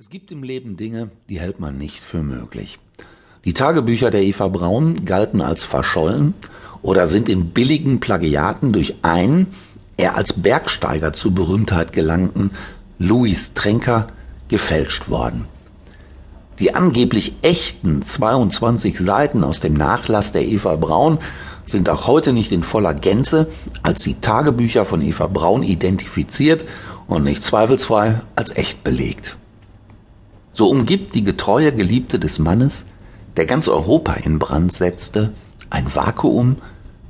Es gibt im Leben Dinge, die hält man nicht für möglich. Die Tagebücher der Eva Braun galten als verschollen oder sind in billigen Plagiaten durch einen, er als Bergsteiger zur Berühmtheit gelangten, Louis Trenker, gefälscht worden. Die angeblich echten 22 Seiten aus dem Nachlass der Eva Braun sind auch heute nicht in voller Gänze als die Tagebücher von Eva Braun identifiziert und nicht zweifelsfrei als echt belegt. So umgibt die getreue Geliebte des Mannes, der ganz Europa in Brand setzte, ein Vakuum,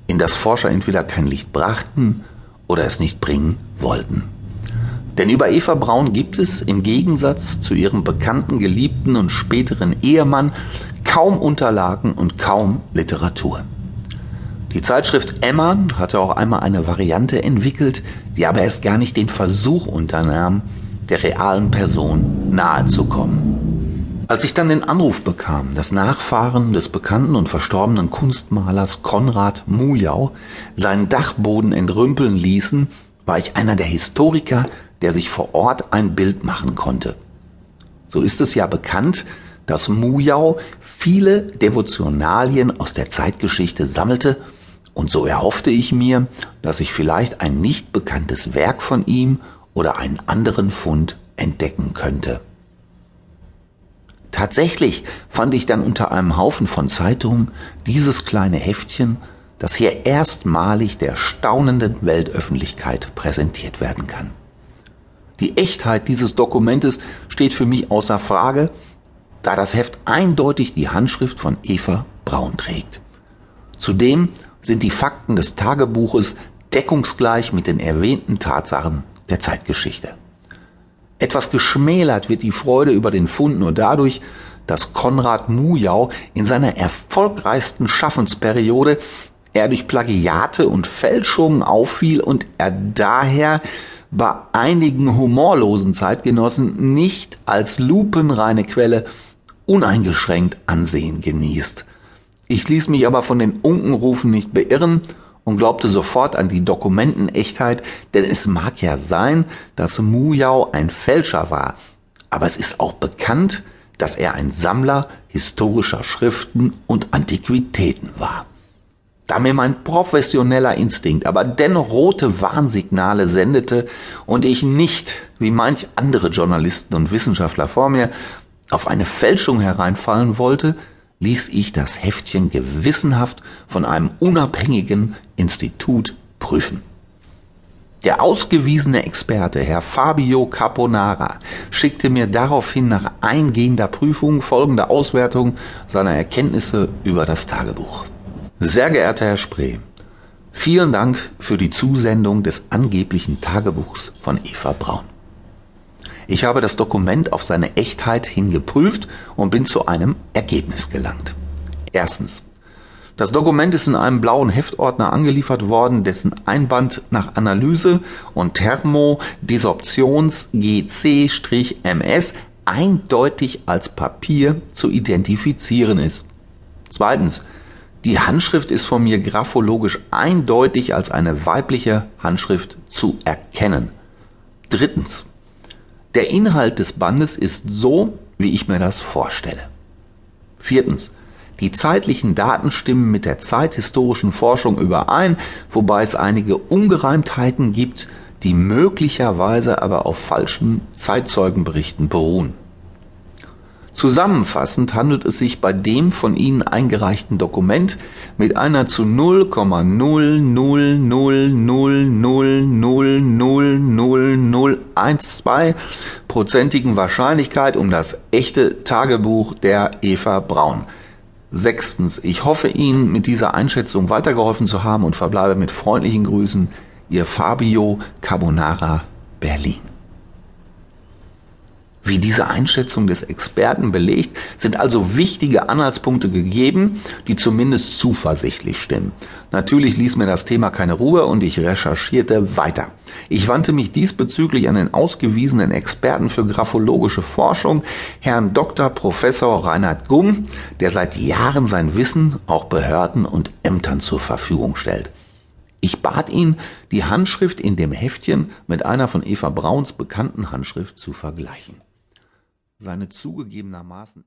in das Forscher entweder kein Licht brachten oder es nicht bringen wollten. Denn über Eva Braun gibt es im Gegensatz zu ihrem bekannten Geliebten und späteren Ehemann kaum Unterlagen und kaum Literatur. Die Zeitschrift Emma hatte auch einmal eine Variante entwickelt, die aber erst gar nicht den Versuch unternahm, der realen Person nahezukommen. Als ich dann den Anruf bekam, dass Nachfahren des bekannten und verstorbenen Kunstmalers Konrad Mujau seinen Dachboden entrümpeln ließen, war ich einer der Historiker, der sich vor Ort ein Bild machen konnte. So ist es ja bekannt, dass Mujau viele Devotionalien aus der Zeitgeschichte sammelte, und so erhoffte ich mir, dass ich vielleicht ein nicht bekanntes Werk von ihm oder einen anderen Fund entdecken könnte. Tatsächlich fand ich dann unter einem Haufen von Zeitungen dieses kleine Heftchen, das hier erstmalig der staunenden Weltöffentlichkeit präsentiert werden kann. Die Echtheit dieses Dokumentes steht für mich außer Frage, da das Heft eindeutig die Handschrift von Eva Braun trägt. Zudem sind die Fakten des Tagebuches deckungsgleich mit den erwähnten Tatsachen der Zeitgeschichte. Etwas geschmälert wird die Freude über den Fund nur dadurch, dass Konrad Mujau in seiner erfolgreichsten Schaffensperiode er durch Plagiate und Fälschungen auffiel und er daher bei einigen humorlosen Zeitgenossen nicht als lupenreine Quelle uneingeschränkt Ansehen genießt. Ich ließ mich aber von den Unkenrufen nicht beirren und glaubte sofort an die Dokumentenechtheit, denn es mag ja sein, dass Mujau ein Fälscher war, aber es ist auch bekannt, dass er ein Sammler historischer Schriften und Antiquitäten war. Da mir mein professioneller Instinkt aber dennoch rote Warnsignale sendete und ich nicht, wie manch andere Journalisten und Wissenschaftler vor mir, auf eine Fälschung hereinfallen wollte, ließ ich das Heftchen gewissenhaft von einem unabhängigen Institut prüfen. Der ausgewiesene Experte, Herr Fabio Caponara, schickte mir daraufhin nach eingehender Prüfung folgende Auswertung seiner Erkenntnisse über das Tagebuch. Sehr geehrter Herr Spree, vielen Dank für die Zusendung des angeblichen Tagebuchs von Eva Braun. Ich habe das Dokument auf seine Echtheit hin geprüft und bin zu einem Ergebnis gelangt. Erstens. Das Dokument ist in einem blauen Heftordner angeliefert worden, dessen Einband nach Analyse und Thermodesorptions GC-MS eindeutig als Papier zu identifizieren ist. Zweitens. Die Handschrift ist von mir graphologisch eindeutig als eine weibliche Handschrift zu erkennen. Drittens. Der Inhalt des Bandes ist so, wie ich mir das vorstelle. Viertens. Die zeitlichen Daten stimmen mit der zeithistorischen Forschung überein, wobei es einige Ungereimtheiten gibt, die möglicherweise aber auf falschen Zeitzeugenberichten beruhen. Zusammenfassend handelt es sich bei dem von Ihnen eingereichten Dokument mit einer zu 0,00000000012 prozentigen Wahrscheinlichkeit um das echte Tagebuch der Eva Braun. Sechstens, ich hoffe Ihnen mit dieser Einschätzung weitergeholfen zu haben und verbleibe mit freundlichen Grüßen Ihr Fabio Carbonara Berlin. Wie diese Einschätzung des Experten belegt, sind also wichtige Anhaltspunkte gegeben, die zumindest zuversichtlich stimmen. Natürlich ließ mir das Thema keine Ruhe und ich recherchierte weiter. Ich wandte mich diesbezüglich an den ausgewiesenen Experten für graphologische Forschung, Herrn Dr. Professor Reinhard Gumm, der seit Jahren sein Wissen auch Behörden und Ämtern zur Verfügung stellt. Ich bat ihn, die Handschrift in dem Heftchen mit einer von Eva Brauns bekannten Handschrift zu vergleichen. Seine zugegebenermaßen